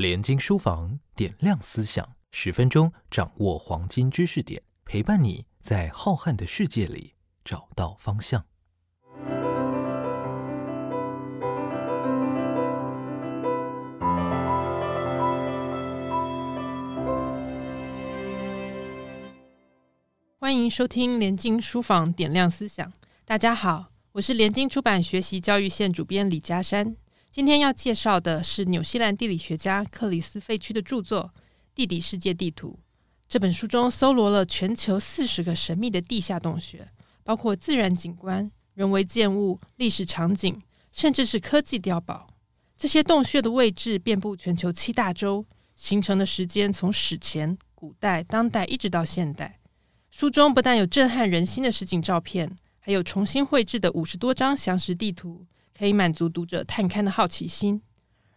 连经书房点亮思想，十分钟掌握黄金知识点，陪伴你在浩瀚的世界里找到方向。欢迎收听连经书房点亮思想。大家好，我是连经出版学习教育线主编李嘉珊。今天要介绍的是纽西兰地理学家克里斯废墟的著作《地底世界地图》。这本书中搜罗了全球四十个神秘的地下洞穴，包括自然景观、人为建物、历史场景，甚至是科技碉堡。这些洞穴的位置遍布全球七大洲，形成的时间从史前、古代、当代一直到现代。书中不但有震撼人心的实景照片，还有重新绘制的五十多张详实地图。可以满足读者探勘的好奇心。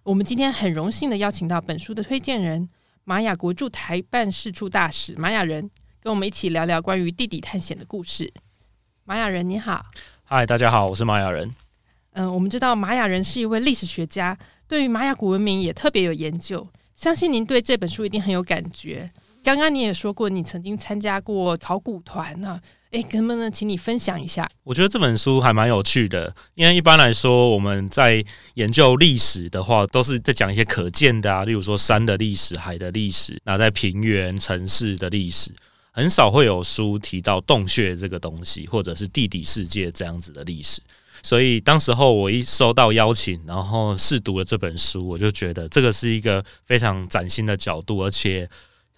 我们今天很荣幸的邀请到本书的推荐人——玛雅国驻台办事处大使玛雅人，跟我们一起聊聊关于地底探险的故事。玛雅人，你好。嗨，大家好，我是玛雅人。嗯，我们知道玛雅人是一位历史学家，对于玛雅古文明也特别有研究。相信您对这本书一定很有感觉。刚刚你也说过，你曾经参加过考古团呢。哎，能不能请你分享一下？我觉得这本书还蛮有趣的，因为一般来说我们在研究历史的话，都是在讲一些可见的啊，例如说山的历史、海的历史，那在平原、城市的历史，很少会有书提到洞穴这个东西，或者是地底世界这样子的历史。所以当时候我一收到邀请，然后试读了这本书，我就觉得这个是一个非常崭新的角度，而且。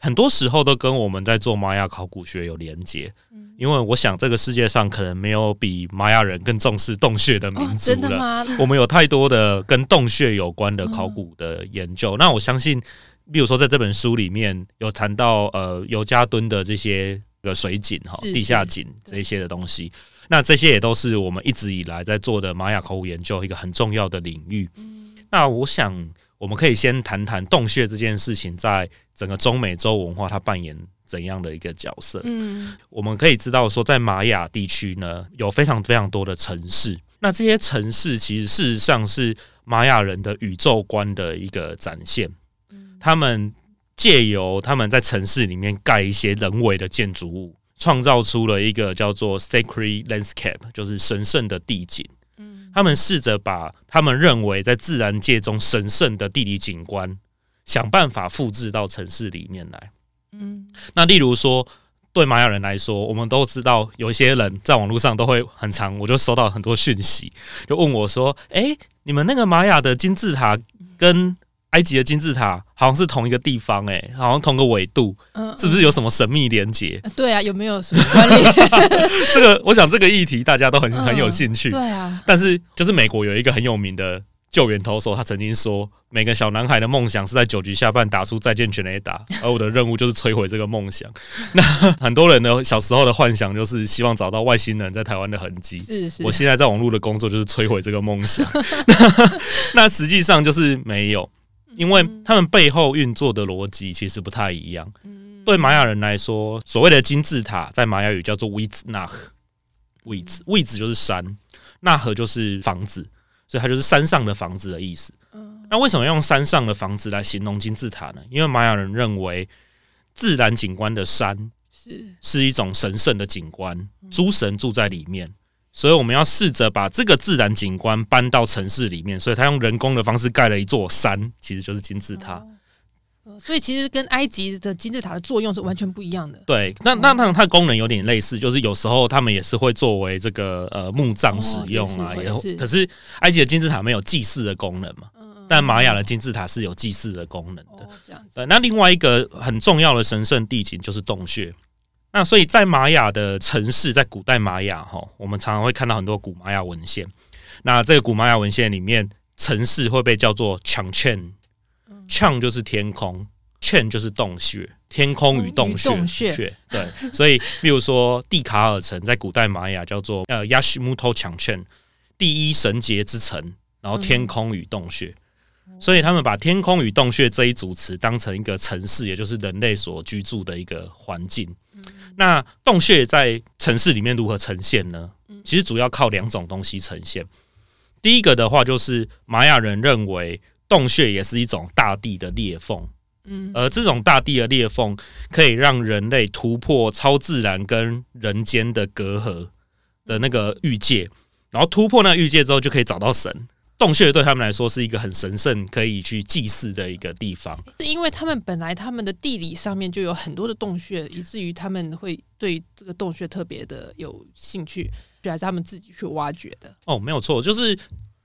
很多时候都跟我们在做玛雅考古学有连接，因为我想这个世界上可能没有比玛雅人更重视洞穴的民族了。我们有太多的跟洞穴有关的考古的研究。那我相信，比如说在这本书里面有谈到呃尤加敦的这些个水井哈、地下井这些的东西，那这些也都是我们一直以来在做的玛雅考古研究一个很重要的领域。那我想。我们可以先谈谈洞穴这件事情，在整个中美洲文化它扮演怎样的一个角色？嗯，我们可以知道说，在玛雅地区呢，有非常非常多的城市。那这些城市其实事实上是玛雅人的宇宙观的一个展现。他们借由他们在城市里面盖一些人为的建筑物，创造出了一个叫做 sacred landscape，就是神圣的地景。他们试着把他们认为在自然界中神圣的地理景观，想办法复制到城市里面来。嗯，那例如说，对玛雅人来说，我们都知道有一些人在网络上都会很长，我就收到很多讯息，就问我说：“哎，你们那个玛雅的金字塔跟……”埃及的金字塔好像是同一个地方，哎，好像同个纬度，是不是有什么神秘连接？对啊，有没有什么关联？这个，我想这个议题大家都很很有兴趣。对啊，但是就是美国有一个很有名的救援投手，他曾经说，每个小男孩的梦想是在九局下半打出再见全垒打，而我的任务就是摧毁这个梦想。那很多人的小时候的幻想就是希望找到外星人在台湾的痕迹。是是，我现在在网络的工作就是摧毁这个梦想。那实际上就是没有。因为他们背后运作的逻辑其实不太一样。对玛雅人来说，所谓的金字塔在玛雅语叫做 “wiz nah”，位置位置就是山，纳河就是房子，所以它就是山上的房子的意思。那为什么用山上的房子来形容金字塔呢？因为玛雅人认为自然景观的山是是一种神圣的景观，诸神住在里面。所以我们要试着把这个自然景观搬到城市里面，所以他用人工的方式盖了一座山，其实就是金字塔。所以其实跟埃及的金字塔的作用是完全不一样的。对，那那它它功能有点类似，就是有时候他们也是会作为这个呃墓葬使用啊，也可是埃及的金字塔没有祭祀的功能嘛，但玛雅的金字塔是有祭祀的功能的。这样子。那另外一个很重要的神圣地景就是洞穴。那所以在玛雅的城市，在古代玛雅哈，我们常常会看到很多古玛雅文献。那这个古玛雅文献里面，城市会被叫做 chang chen，chang 就是天空，chen 就是洞穴，天空与洞穴穴。对，所以比如说蒂卡尔城，在古代玛雅叫做呃 yashmuto chang chen，第一神节之城，然后天空与洞穴。所以他们把天空与洞穴这一组词当成一个城市，也就是人类所居住的一个环境。那洞穴在城市里面如何呈现呢？其实主要靠两种东西呈现。第一个的话，就是玛雅人认为洞穴也是一种大地的裂缝，嗯而这种大地的裂缝可以让人类突破超自然跟人间的隔阂的那个域界，然后突破那个域界之后，就可以找到神。洞穴对他们来说是一个很神圣、可以去祭祀的一个地方。是因为他们本来他们的地理上面就有很多的洞穴，以至于他们会对这个洞穴特别的有兴趣，就还是他们自己去挖掘的。哦，没有错，就是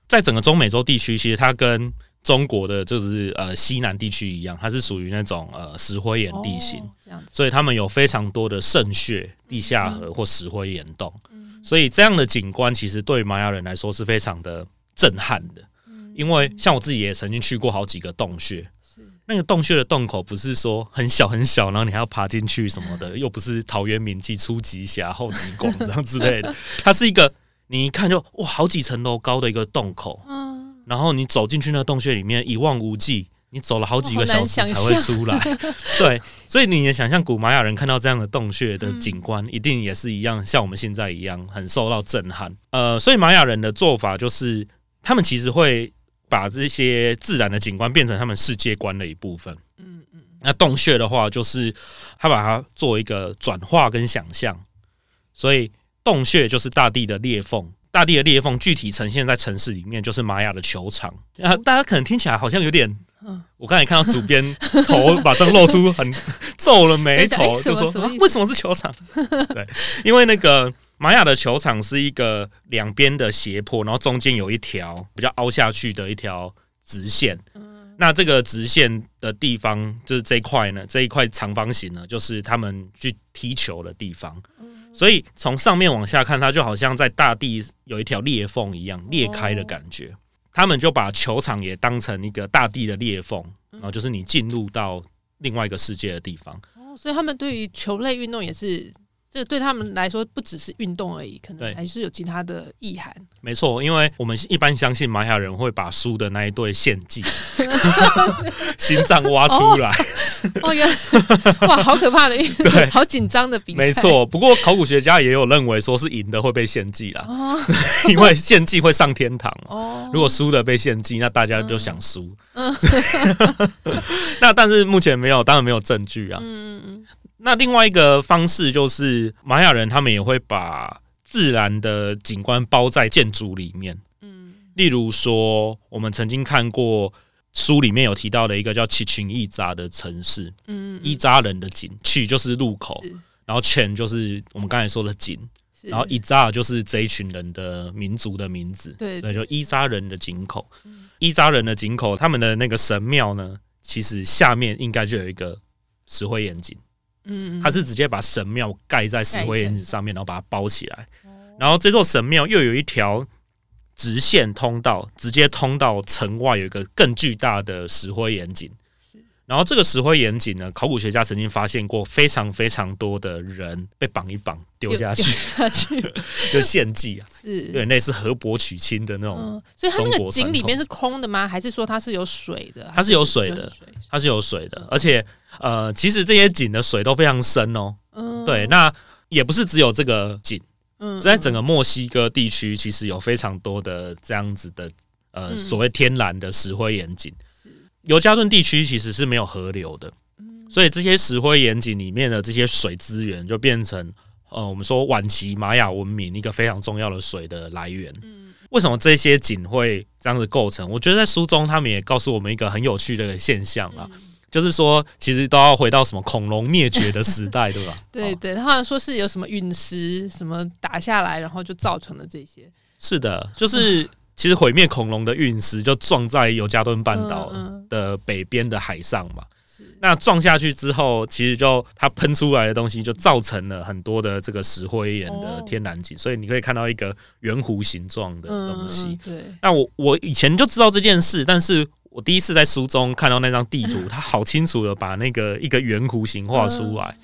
在整个中美洲地区，其实它跟中国的就是呃西南地区一样，它是属于那种呃石灰岩地形。哦这样子，所以他们有非常多的圣穴、地下河或石灰岩洞，嗯所以这样的景观其实对玛雅人来说是非常的震撼的。因为像我自己也曾经去过好几个洞穴，是。那个洞穴的洞口不是说很小很小，然后你还要爬进去什么的，又不是陶渊明记初级峡、后级广这样之类的，它是一个你一看就哇好几层楼高的一个洞口，嗯，然后你走进去那个洞穴里面一望无际，你走了好几个小时才会出来。对，所以你也想象古玛雅人看到这样的洞穴的景观，一定也是一样，像我们现在一样很受到震撼。呃，所以玛雅人的做法就是，他们其实会把这些自然的景观变成他们世界观的一部分。嗯嗯那洞穴的话，就是他把它做一个转化跟想象，所以洞穴就是大地的裂缝。大地的裂缝具体呈现在城市里面，就是玛雅的球场。啊，大家可能听起来好像有点嗯，我刚才看到主编头马上露出很 皱了眉头，就说为什么是球场？对，因为那个玛雅的球场是一个两边的斜坡，然后中间有一条比较凹下去的一条直线。嗯那这个直线的地方，就是这一块呢，这一块长方形呢，就是他们去踢球的地方。所以从上面往下看，它就好像在大地有一条裂缝一样裂开的感觉。他们就把球场也当成一个大地的裂缝，然后就是你进入到另外一个世界的地方。哦，所以他们对于球类运动也是，这对他们来说不只是运动而已，可能还是有其他的意涵。没错，因为我们一般相信玛雅人会把输的那一队献祭，心脏挖出来。哦，原来哇，好可怕的运对好紧张的比赛。没错，不过考古学家也有认为说是赢的会被献祭啦，哦 因为献祭会上天堂。哦，如果输的被献祭，那大家就想输。嗯 那但是目前没有，当然没有证据啊。嗯嗯那另外一个方式就是玛雅人他们也会把自然的景观包在建筑里面，嗯。例如说我们曾经看过书里面有提到的一个叫奇群伊扎的城市，嗯伊扎人的井，去就是路口，然后圈就是我们刚才说的井，然后伊扎就是这一群人的民族的名字，对所以，就伊扎人的井口。伊扎人的井口，他们的那个神庙呢，其实下面应该就有一个石灰岩井，嗯，它是直接把神庙盖在石灰岩井上面，然后把它包起来。然后这座神庙又有一条直线通道，直接通到城外有一个更巨大的石灰岩井。然后这个石灰岩井呢，考古学家曾经发现过非常非常多的人被绑一绑丢下去，下 去就献祭啊，有是。点类似河伯娶亲的那种。嗯，所以它那中个井里面是空的吗？还是说它是有水的？它是有水的它是有水的，而且呃，其实这些井的水都非常深哦。嗯，对，那也不是只有这个井，嗯在整个墨西哥地区，其实有非常多的这样子的呃嗯所谓天然的石灰岩井是。尤加顿地区其实是没有河流的，嗯所以这些石灰岩井里面的这些水资源就变成呃我们说晚期玛雅文明一个非常重要的水的来源。嗯为什么这些井会这样子构成？我觉得在书中他们也告诉我们一个很有趣的现象啊，嗯就是说其实都要回到什么恐龙灭绝的时代，对吧？哦 对对，他好像说是有什么陨石什么打下来，然后就造成了这些是的，就是其实毁灭恐龙的陨石就撞在尤加敦半岛的北边的海上嘛。是那撞下去之后，其实就它喷出来的东西就造成了很多的这个石灰岩的哦天然景，所以你可以看到一个圆弧形状的嗯东西。嗯对，那我我以前就知道这件事，但是我第一次在书中看到那张地图，它好清楚的把那个一个圆弧形画出来，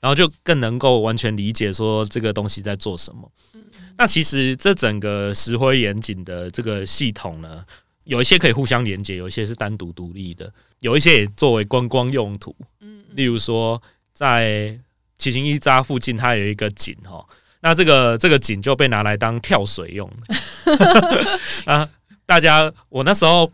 然后就更能够完全理解说这个东西在做什么。那其实这整个石灰岩井的这个系统呢，有一些可以互相连接，有一些是单独独立的，有一些也作为观光用途。嗯例如说，在七星一扎附近，它有一个井哈，那这个这个井就被拿来当跳水用的啊。大家，我那时候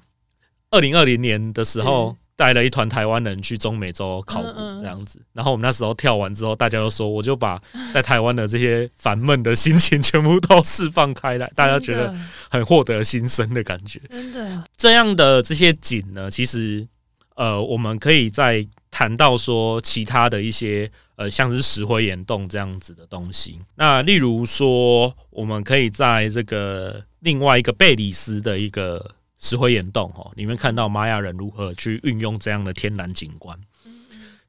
二零二零年的时候嗯，带了一团台湾人去中美洲考古这样子。然后我们那时候跳完之后，大家都说，我就把在台湾的这些烦闷的心情全部都释放开来，大家觉得很获得新生的感觉。真的这样的这些景呢，其实呃，我们可以再谈到说其他的一些呃，像是石灰岩洞这样子的东西。那例如说，我们可以在这个另外一个贝里斯的一个石灰岩洞哦，里面看到玛雅人如何去运用这样的天然景观，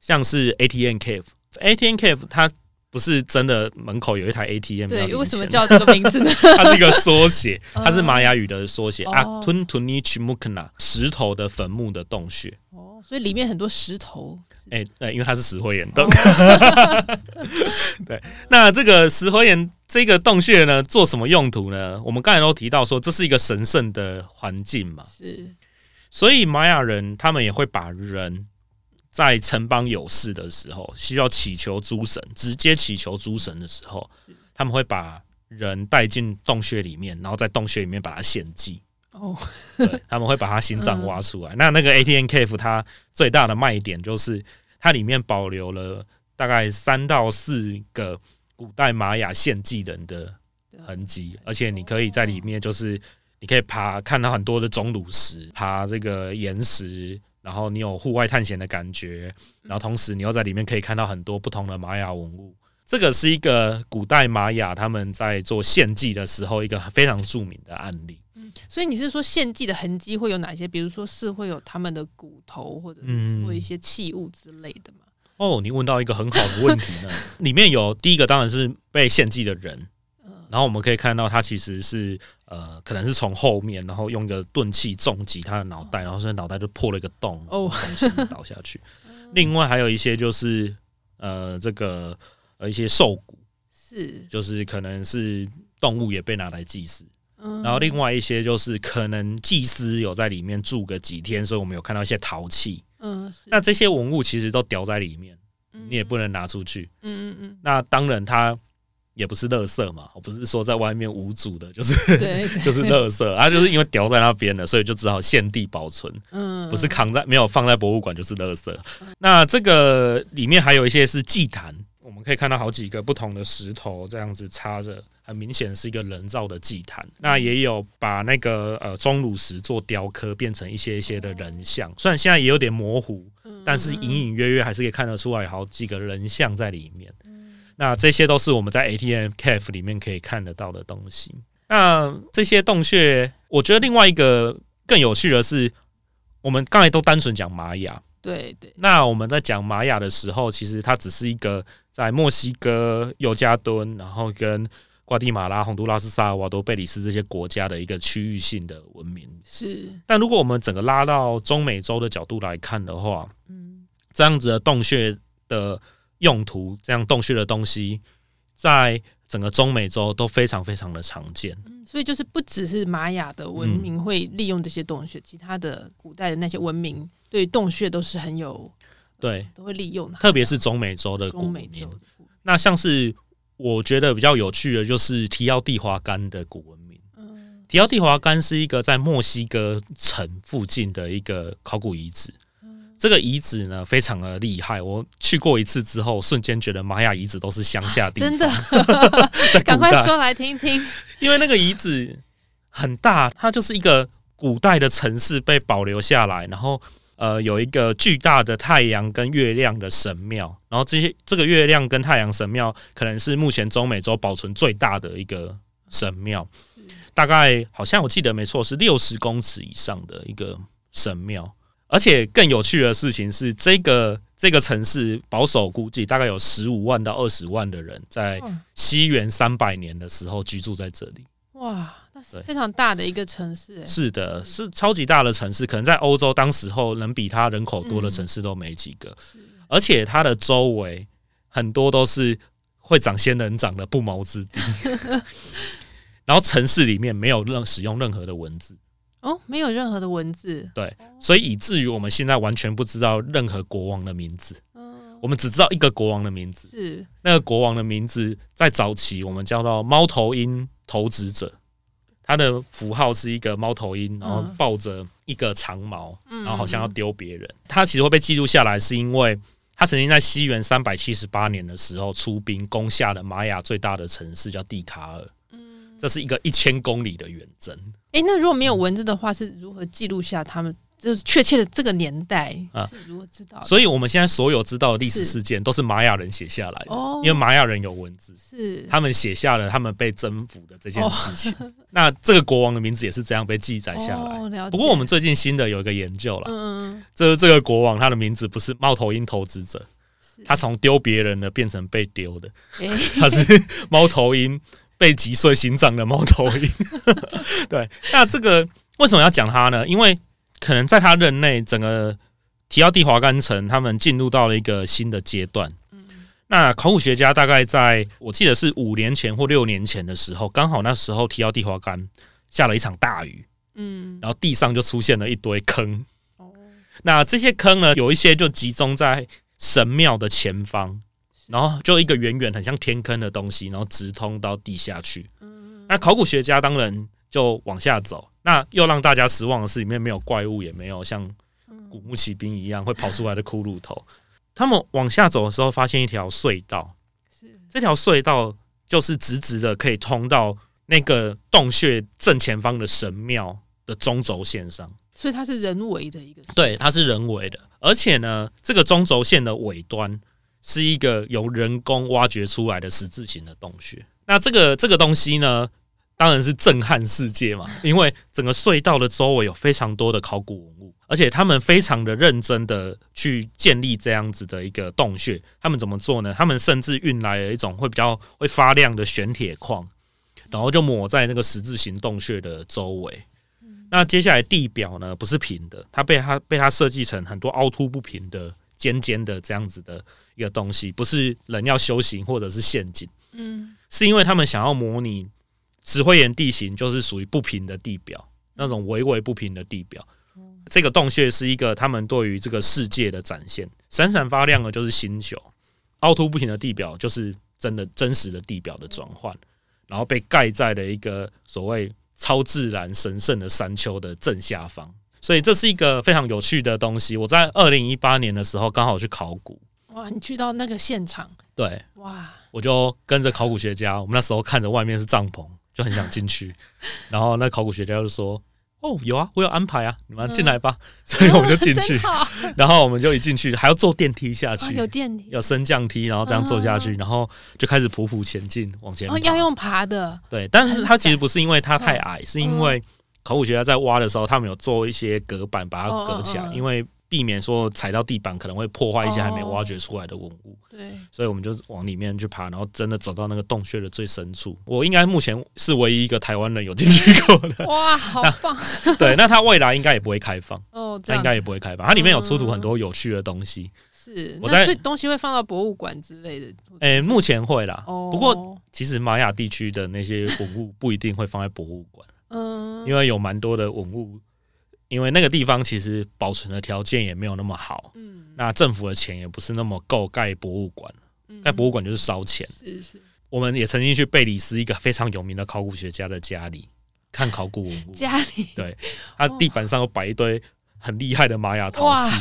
像是 ATN Cave，ATN Cave 它。不是真的门口有一台 ATM，对，要为什么叫这个名字呢？它是一个缩写，它是玛雅语的缩写哦啊 t u n t u n i c h m u k n a 石头的坟墓的洞穴。哦，所以里面很多石头。哎、对，因为它是石灰岩洞。哦 对，那这个石灰岩这个洞穴呢，做什么用途呢？我们刚才都提到说，这是一个神圣的环境嘛，是所以玛雅人他们也会把人在城邦有事的时候，需要祈求诸神，直接祈求诸神的时候，他们会把人带进洞穴里面，然后在洞穴里面把它献祭。哦，对，他们会把他心嗯脏挖出来。那那个 ATN Cave 它最大的卖点就是它里面保留了大概三到四个古代玛雅献祭人的痕迹，而且你可以在里面就是你可以爬看到很多的钟乳石，爬这个岩石。然后你有户外探险的感觉，然后同时你又在里面可以看到很多不同的玛雅文物。这个是一个古代玛雅他们在做献祭的时候一个非常著名的案例。所以你是说献祭的痕迹会有哪些？比如说是会有他们的骨头，或者嗯或一些器物之类的吗？哦，你问到一个很好的问题呢。里面有第一个当然是被献祭的人，然后我们可以看到他其实是呃，可能是从后面，然后用一个钝器重击他的脑袋，然后所以脑袋就破了一个洞，倒下去。另外还有一些就是呃，这个呃一些兽骨，是，就是可能是动物也被拿来祭祀。嗯然后另外一些就是可能祭司有在里面住个几天，所以我们有看到一些陶器。嗯，那这些文物其实都掉在里面，嗯你也不能拿出去。嗯嗯嗯，那当然，它也不是垃圾嘛，不是说在外面无主的，就是 就是垃圾，它就是因为掉在那边了，所以就只好现地保存，嗯，不是扛在没有放在博物馆就是垃圾。那这个里面还有一些是祭坛，我们可以看到好几个不同的石头这样子插着。很明显是一个人造的祭坛，那也有把那个呃钟乳石做雕刻，变成一些一些的人像。虽然现在也有点模糊，嗯但是隐隐约约还是可以看得出来好几个人像在里面。那这些都是我们在 ATM Cave 里面可以看得到的东西。那这些洞穴，我觉得另外一个更有趣的是，我们刚才都单纯讲玛雅。对对，那我们在讲玛雅的时候，其实它只是一个在墨西哥、尤加敦，然后跟瓜地马拉、洪都拉斯、萨尔瓦多、贝里斯这些国家的一个区域性的文明。是，但如果我们整个拉到中美洲的角度来看的话，嗯。这样子的洞穴的用途，这样洞穴的东西，在整个中美洲都非常非常的常见。嗯，所以就是不只是玛雅的文明会利用这些洞穴，其他的古代的那些文明对洞穴都是很有对，都会利用的，特别是中美洲的古中美洲那像是我觉得比较有趣的，就是提奥蒂华干的古文明。嗯提奥蒂华干是一个在墨西哥城附近的一个考古遗址。这个遗址呢，非常的厉害。我去过一次之后，瞬间觉得玛雅遗址都是乡下地方，真的，在赶，快说来听听。因为那个遗址很大，它就是一个古代的城市被保留下来，然后呃有一个巨大的太阳跟月亮的神庙，然后这些这个月亮跟太阳神庙可能是目前中美洲保存最大的一个神庙，大概好像我记得没错是六十公尺以上的一个神庙。而且更有趣的事情是，这个这个城市保守估计大概有十五万到二十万的人在西元三百年的时候居住在这里。哇，非常大的一个城市，哎，是的，是超级大的城市，可能在欧洲当时候能比它人口多的城市都没几个，而且它的周围很多都是会长仙人掌的不毛之地。然后城市里面没有任使用任何的文字，哦，没有任何的文字，对，所以以至于我们现在完全不知道任何国王的名字，嗯，我们只知道一个国王的名字。是。那个国王的名字在早期我们叫做猫头鹰投掷者，它的符号是一个猫头鹰，然后嗯抱着一个长矛，嗯然后好像要丢别人。它其实会被记录下来，是因为他曾经在西元三百七十八年的时候出兵攻下了玛雅最大的城市，叫蒂卡尔。这是一个一千公里的远征。诶，那如果没有文字的话，是如何记录下他们就是确切的这个年代啊是如何知道的？所以我们现在所有知道的历史事件都是玛雅人写下来的，哦，因为玛雅人有文字，是他们写下了他们被征服的这件事情。那这个国王的名字也是这样被记载下来。哦、不过我们最近新的有一个研究了，嗯，这这个国王他的名字不是猫头鹰投资者，是他从丢别人的变成被丢的，诶 他是猫头鹰被击碎心脏的猫头鹰。对，那这个为什么要讲他呢？因为可能在他任内，整个提奥蒂华干城他们进入到了一个新的阶段。那考古学家大概在我记得是五年前或六年前的时候，刚好那时候提奥蒂华干下了一场大雨，嗯。然后地上就出现了一堆坑。哦。那这些坑呢，有一些就集中在神庙的前方，然后就一个远远很像天坑的东西，然后直通到地下去。嗯。那考古学家当然就往下走，那又让大家失望的是，里面没有怪物，也没有像古墓奇兵一样会跑出来的骷髅头。他们往下走的时候，发现一条隧道，是这条隧道就是直直的可以通到那个洞穴正前方的神庙的中轴线上。所以它是人为的一个对，它是人为的，而且呢，这个中轴线的尾端是一个由人工挖掘出来的十字形的洞穴。那这个这个东西呢，当然是震撼世界嘛，因为整个隧道的周围有非常多的考古文物，而且他们非常的认真的去建立这样子的一个洞穴。他们怎么做呢？他们甚至运来了一种会比较会发亮的玄铁矿，然后就抹在那个十字形洞穴的周围。那接下来地表呢不是平的，它被它被它设计成很多凹凸不平的尖尖的这样子的一个东西，不是人要修行或者是陷阱，嗯是因为他们想要模拟石灰岩地形，就是属于不平的地表，那种微微不平的地表。这个洞穴是一个他们对于这个世界的展现，闪闪发亮的就是星球，凹凸不平的地表就是真的真实的地表的转换，然后被盖在了一个所谓超自然神圣的山丘的正下方。所以这是一个非常有趣的东西。我在二零一八年的时候刚好去考古，哇，你去到那个现场对哇，我就跟着考古学家，我们那时候看着外面是帐篷，就很想进去。然后那考古学家就说：“哦，有啊，我有安排啊，你们进来吧。所以我们就进去。然后我们就一进去还要坐电梯下啊，去，有电梯，有升降梯，然后这样坐下去，然后就开始匍匐前进往前爬。哦，要用爬的，对，但是它其实不是因为它太矮，是因为考古学家在挖的时候，他们有做一些隔板把它隔起来，因为避免说踩到地板可能会破坏一些还没挖掘出来的文物。对，所以我们就往里面去爬，然后真的走到那个洞穴的最深处。我应该目前是唯一一个台湾人有进去过的。哇，好棒对，那它未来应该也不会开放，哦，它应该也不会开放。它里面有出土很多有趣的东西。是，我在东西会放到博物馆之类的，诶、目前会啦。哦，不过其实玛雅地区的那些文物不一定会放在博物馆，嗯，因为有蛮多的文物，因为那个地方其实保存的条件也没有那么好，嗯，那政府的钱也不是那么够盖博物馆，嗯。盖博物馆就是烧钱。是是。我们也曾经去贝里斯一个非常有名的考古学家的家里看考古文物，家里。对他地板上有摆一堆很厉害的玛雅陶器，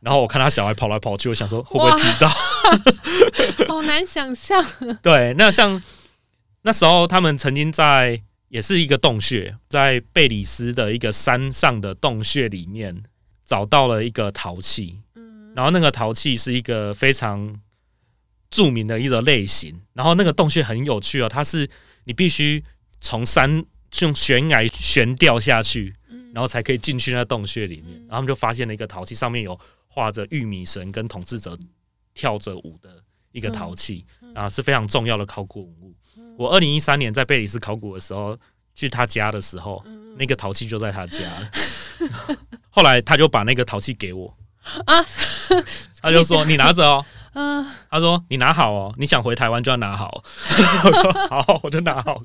然后我看他小孩跑来跑去，我想说会不会哇踢到？好难想象，对，那像那时候他们曾经在也是一个洞穴，在贝里斯的一个山上的洞穴里面找到了一个陶器，嗯然后那个陶器是一个非常著名的一个类型，然后那个洞穴很有趣哦，它是你必须从山用悬崖悬吊下去，然后才可以进去那洞穴里面，然后他们就发现了一个陶器，上面有画着玉米神跟统治者跳着舞的一个陶器，啊，是非常重要的考古文物。我二零一三年在贝里斯考古的时候，去他家的时候，那个陶器就在他家。后来他就把那个陶器给我，啊，他就说：“你拿着哦。”嗯，他说：“你拿好哦，你想回台湾就要拿好。”我说：“好，我就拿好。”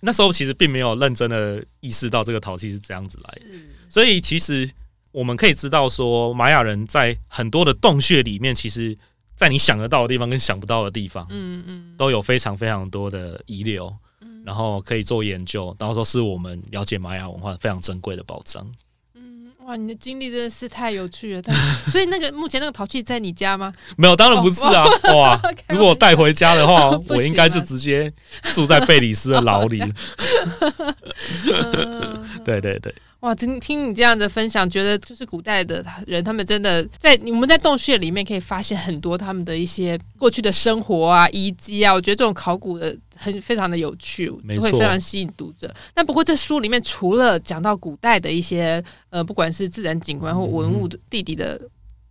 那时候其实并没有认真的意识到这个陶器是这样子来的，所以其实我们可以知道说，玛雅人在很多的洞穴里面，其实在你想得到的地方跟想不到的地方，嗯嗯，都有非常非常多的遗留。然后可以做研究，然后都是我们了解玛雅文化非常珍贵的宝藏。哇，你的经历真的是太有趣了。但 所以那个目前那个陶器在你家吗？没有，当然不是啊！哇，如果我带回家的话，我应该就直接住在贝里斯的牢里。对 对对。哇，听听你这样的分享，觉得就是古代的人，他们真的在我们在洞穴里面可以发现很多他们的一些过去的生活啊、遗迹啊。我觉得这种考古的很非常的有趣，会非常吸引读者。那不过这书里面除了讲到古代的一些呃，不管是自然景观或文物的地底的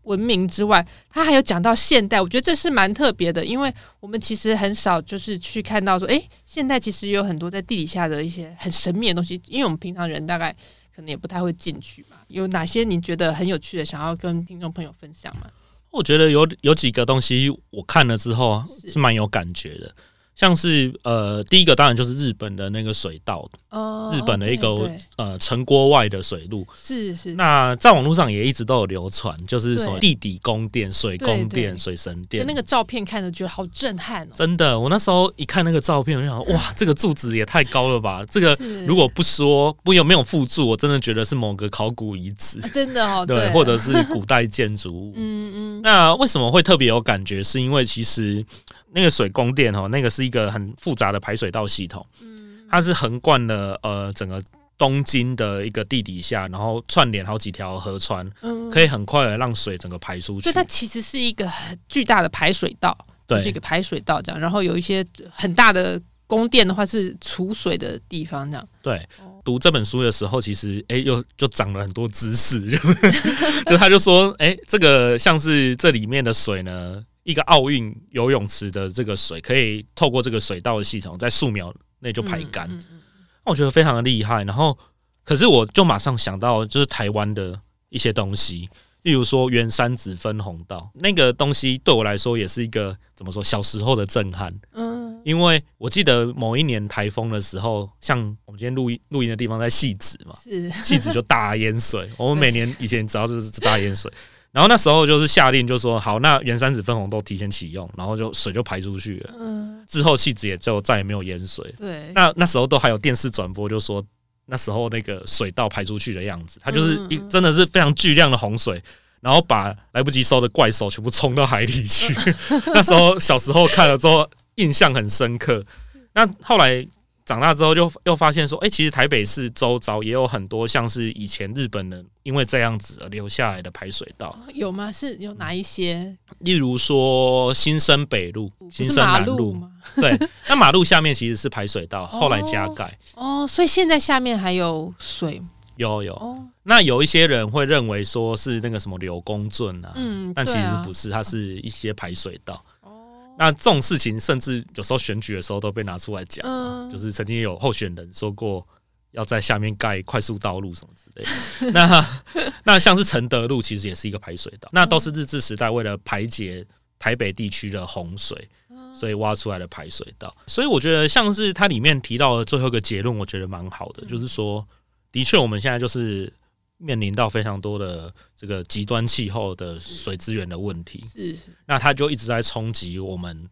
文明之外，它还有讲到现代。我觉得这是蛮特别的，因为我们其实很少就是去看到说，哎，现代其实有很多在地底下的一些很神秘的东西，因为我们平常人大概。可能也不太会进去嘛？有哪些你觉得很有趣的，想要跟听众朋友分享吗？我觉得有有几个东西，我看了之后是蛮有感觉的。像是呃，第一个当然就是日本的那个水道，哦，日本的一个呃城郭外的水路，是是。那在网络上也一直都有流传，就是什么地底宫殿、水宫殿、水神殿。那个照片看着觉得好震撼哦！真的，我那时候一看那个照片，我就想，哇，这个柱子也太高了吧！这个如果不说不有没有附注，我真的觉得是某个考古遗址，真的哦，对，或者是 古代建筑物。嗯嗯。那为什么会特别有感觉？是因为其实。那个水宫殿哦，那个是一个很复杂的排水道系统，嗯，它是横贯了呃整个东京的一个地底下，然后串联好几条河川，嗯，可以很快的让水整个排出去。所以它其实是一个很巨大的排水道，对，是一个排水道这样。然后有一些很大的宫殿的话是储水的地方这样。对，读这本书的时候，其实哎又就长了很多知识，就 他就说，哎，这个像是这里面的水呢。一个奥运游泳池的这个水，可以透过这个水道的系统，在数秒内就排干，我觉得非常的厉害。然后，可是我就马上想到，就是台湾的一些东西，例如说圆山子分红道那个东西，对我来说也是一个怎么说小时候的震撼。嗯，因为我记得某一年台风的时候，像我们今天录音录音的地方在戏子嘛，是戏子就大淹水。我们每年以前只要就是大淹水。然后那时候就是下令，就说好，那原三子分红都提前启用，然后就水就排出去了。嗯，之后戏子也就再也没有淹水。对，那那时候都还有电视转播，就说那时候那个水道排出去的样子，它就是一真的是非常巨量的洪水，然后把来不及收的怪兽全部冲到海里去。那时候小时候看了之后印象很深刻。那后来。长大之后就又发现说，哎，其实台北市周遭也有很多像是以前日本人因为这样子而留下来的排水道，有吗？是有哪一些？例如说新生北路、新生南路吗？对，那马路下面其实是排水道，后来加盖。哦，所以现在下面还有水？有有。那有一些人会认为说是那个什么柳公圳啊，嗯，但其实不是，它是一些排水道。那这种事情，甚至有时候选举的时候都被拿出来讲，就是曾经有候选人说过要在下面盖快速道路什么之类的。那那像是承德路，其实也是一个排水道，那都是日治时代为了排解台北地区的洪水，所以挖出来的排水道。所以我觉得，像是它里面提到的最后一个结论，我觉得蛮好的，就是说，的确我们现在就是。面临到非常多的这个极端气候的水资源的问题，是那它就一直在冲击我们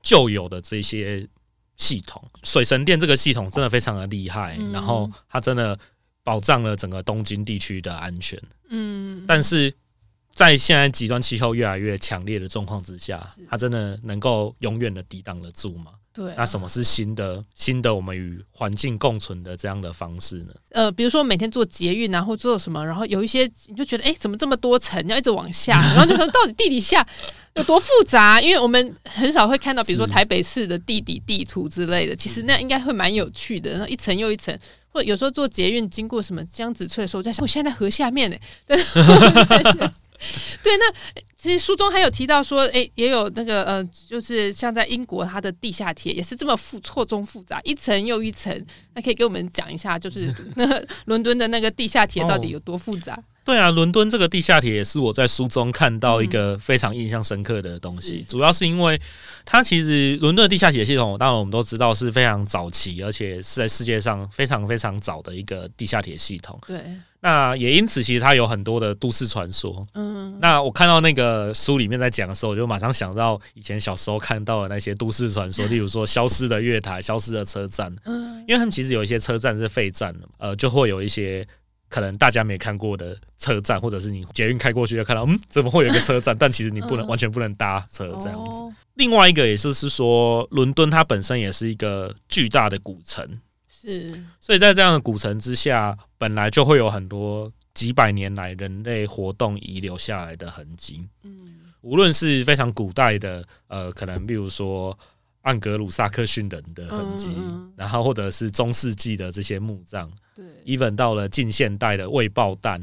旧有的这些系统。水神殿这个系统真的非常的厉害，然后它真的保障了整个东京地区的安全。嗯，但是在现在极端气候越来越强烈的状况之下，它真的能够永远的抵挡得住吗？对，那什么是新的新的我们与环境共存的这样的方式呢？呃，比如说每天做捷运，然后做什么，然后有一些你就觉得，哎，怎么这么多层，要一直往下，然后就说到底地底下 有多复杂？因为我们很少会看到，比如说台北市的地底地图之类的，其实那应该会蛮有趣的。然后一层又一层，或有时候做捷运经过什么江子翠的时候，我在想，我现在在河下面呢。对，那其实书中还有提到说，哎，也有那个呃，就是像在英国，它的地下铁也是这么复错综复杂，一层又一层。那可以给我们讲一下，就是 那伦敦的那个地下铁到底有多复杂？对啊，伦敦这个地下铁也是我在书中看到一个非常印象深刻的东西，是主要是因为它其实伦敦的地下铁系统，当然我们都知道是非常早期，而且是在世界上非常非常早的一个地下铁系统。对，那也因此，其实它有很多的都市传说。嗯，那我看到那个书里面在讲的时候，我就马上想到以前小时候看到的那些都市传说，例如说消失的月台、消失的车站，嗯，因为他们其实有一些车站是废站的，呃，就会有一些可能大家没看过的车站，或者是你捷运开过去就看到，嗯，怎么会有一个车站？但其实你不能、嗯完全不能搭车这样子。哦另外一个也是是说，伦敦它本身也是一个巨大的古城，是，所以在这样的古城之下，本来就会有很多几百年来人类活动遗留下来的痕迹。嗯，无论是非常古代的，呃，可能比如说安格鲁萨克逊人的痕迹，然后或者是中世纪的这些墓葬对，，even 到了近现代的未爆弹，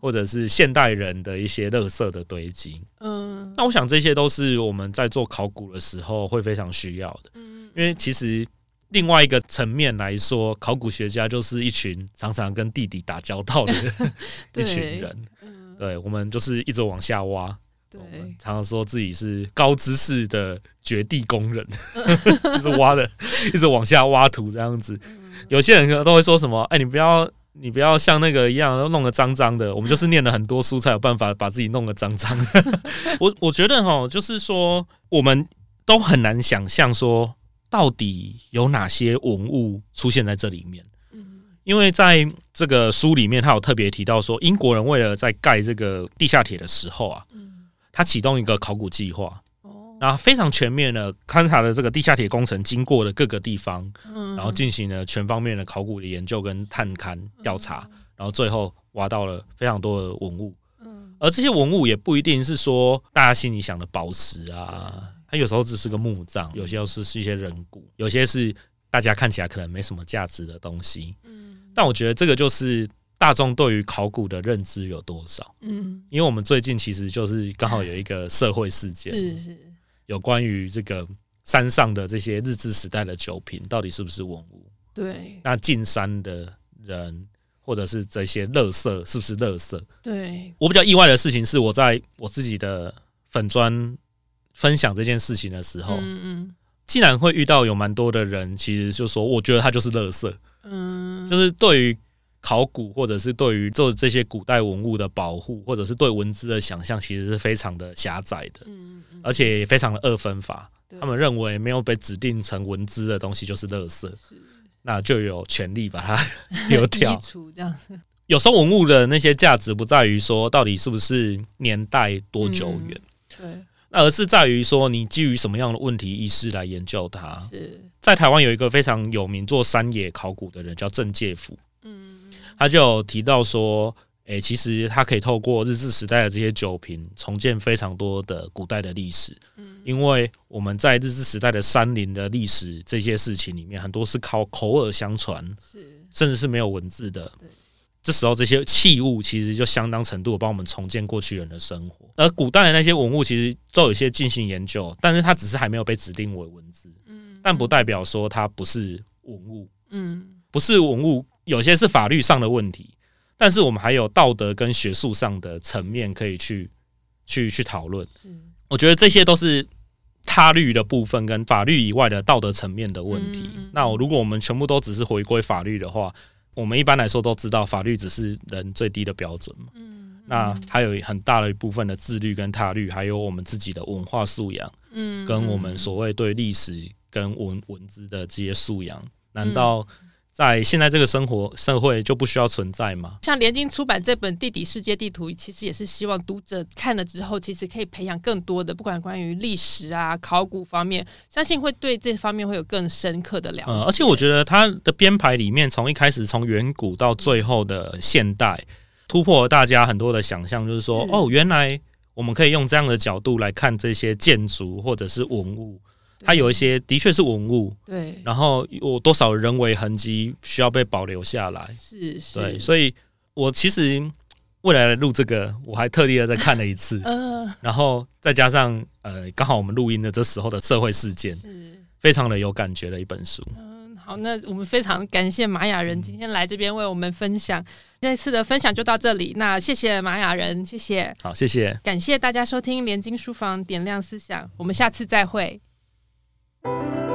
或者是现代人的一些垃圾的堆积。嗯，那我想这些都是我们在做考古的时候会非常需要的，嗯，因为其实。另外一个层面来说，考古学家就是一群常常跟地底打交道的 一群人。嗯，对，我们就是一直往下挖，对我，们常常说自己是高知识的掘地工人，就是挖的，一直往下挖土这样子。嗯有些人可能都会说什么：“哎，你不要，你不要像那个一样弄得脏脏的。”我们就是念了很多书，才有办法把自己弄得脏脏的。我我觉得哈，就是说，我们都很难想象说，到底有哪些文物出现在这里面。嗯因为在这个书里面，他有特别提到说，英国人为了在盖这个地下铁的时候啊，嗯，他启动一个考古计划，哦，然后非常全面的勘察了这个地下铁工程经过的各个地方，嗯，然后进行了全方面的考古的研究跟探勘调查，然后最后挖到了非常多的文物。嗯，而这些文物也不一定是说大家心里想的宝石啊，它有时候只是个墓葬，有些是是一些人骨，有些是大家看起来可能没什么价值的东西。嗯，但我觉得这个就是大众对于考古的认知有多少。嗯，因为我们最近其实就是刚好有一个社会事件，是是，有关于这个山上的这些日治时代的酒瓶到底是不是文物？对。那进山的人或者是这些垃圾是不是垃圾？对，我比较意外的事情是，我在我自己的粉砖分享这件事情的时候，嗯嗯。竟然会遇到有蛮多的人，其实就说我觉得它就是垃圾，嗯嗯，就是对于考古或者是对于做这些古代文物的保护，或者是对文字的想象，其实是非常的狭窄的，嗯嗯，而且非常的二分法。他们认为没有被指定成文字的东西就是垃圾，那就有权利把它丢掉。这样子，有时候文物的那些价值不在于说到底是不是年代多久远，对，那而是在于说你基于什么样的问题意识来研究它。是，在台湾有一个非常有名做山野考古的人叫郑介甫，嗯他就有提到说，诶、其实他可以透过日治时代的这些酒瓶，重建非常多的古代的历史。嗯，因为我们在日治时代的山林的历史这些事情里面，很多是靠口耳相传，是，甚至是没有文字的对。这时候，这些器物其实就相当程度地帮我们重建过去人的生活。而古代的那些文物，其实都有一些进行研究，但是它只是还没有被指定为文字，嗯，但不代表说它不是文物。嗯不是文物，有些是法律上的问题，但是我们还有道德跟学术上的层面可以去去去讨论。我觉得这些都是他律的部分跟法律以外的道德层面的问题。那如果我们全部都只是回归法律的话，我们一般来说都知道法律只是人最低的标准嘛。嗯，那还有很大的一部分的自律跟他律，还有我们自己的文化素养，嗯，跟我们所谓对历史跟文文字的这些素养，难道在现在这个生活社会就不需要存在吗？像联经出版这本《地底世界地图》，其实也是希望读者看了之后，其实可以培养更多的，不管关于历史啊、考古方面，相信会对这方面会有更深刻的了解。呃，而且我觉得它的编排里面，从一开始从远古到最后的现代，突破了大家很多的想象，就是说，是哦，原来我们可以用这样的角度来看这些建筑或者是文物，它有一些的确是文物，对，然后有多少人为痕迹需要被保留下来。是是，对，所以我其实未来录这个，我还特地的再看了一次，呃然后再加上呃，刚好我们录音的这时候的社会事件，是非常的有感觉的一本书。嗯好，那我们非常感谢玛雅人今天来这边为我们分享。这次的分享就到这里，那谢谢玛雅人，谢谢，好，谢谢，感谢大家收听联经书房点亮思想，我们下次再会。Thank you.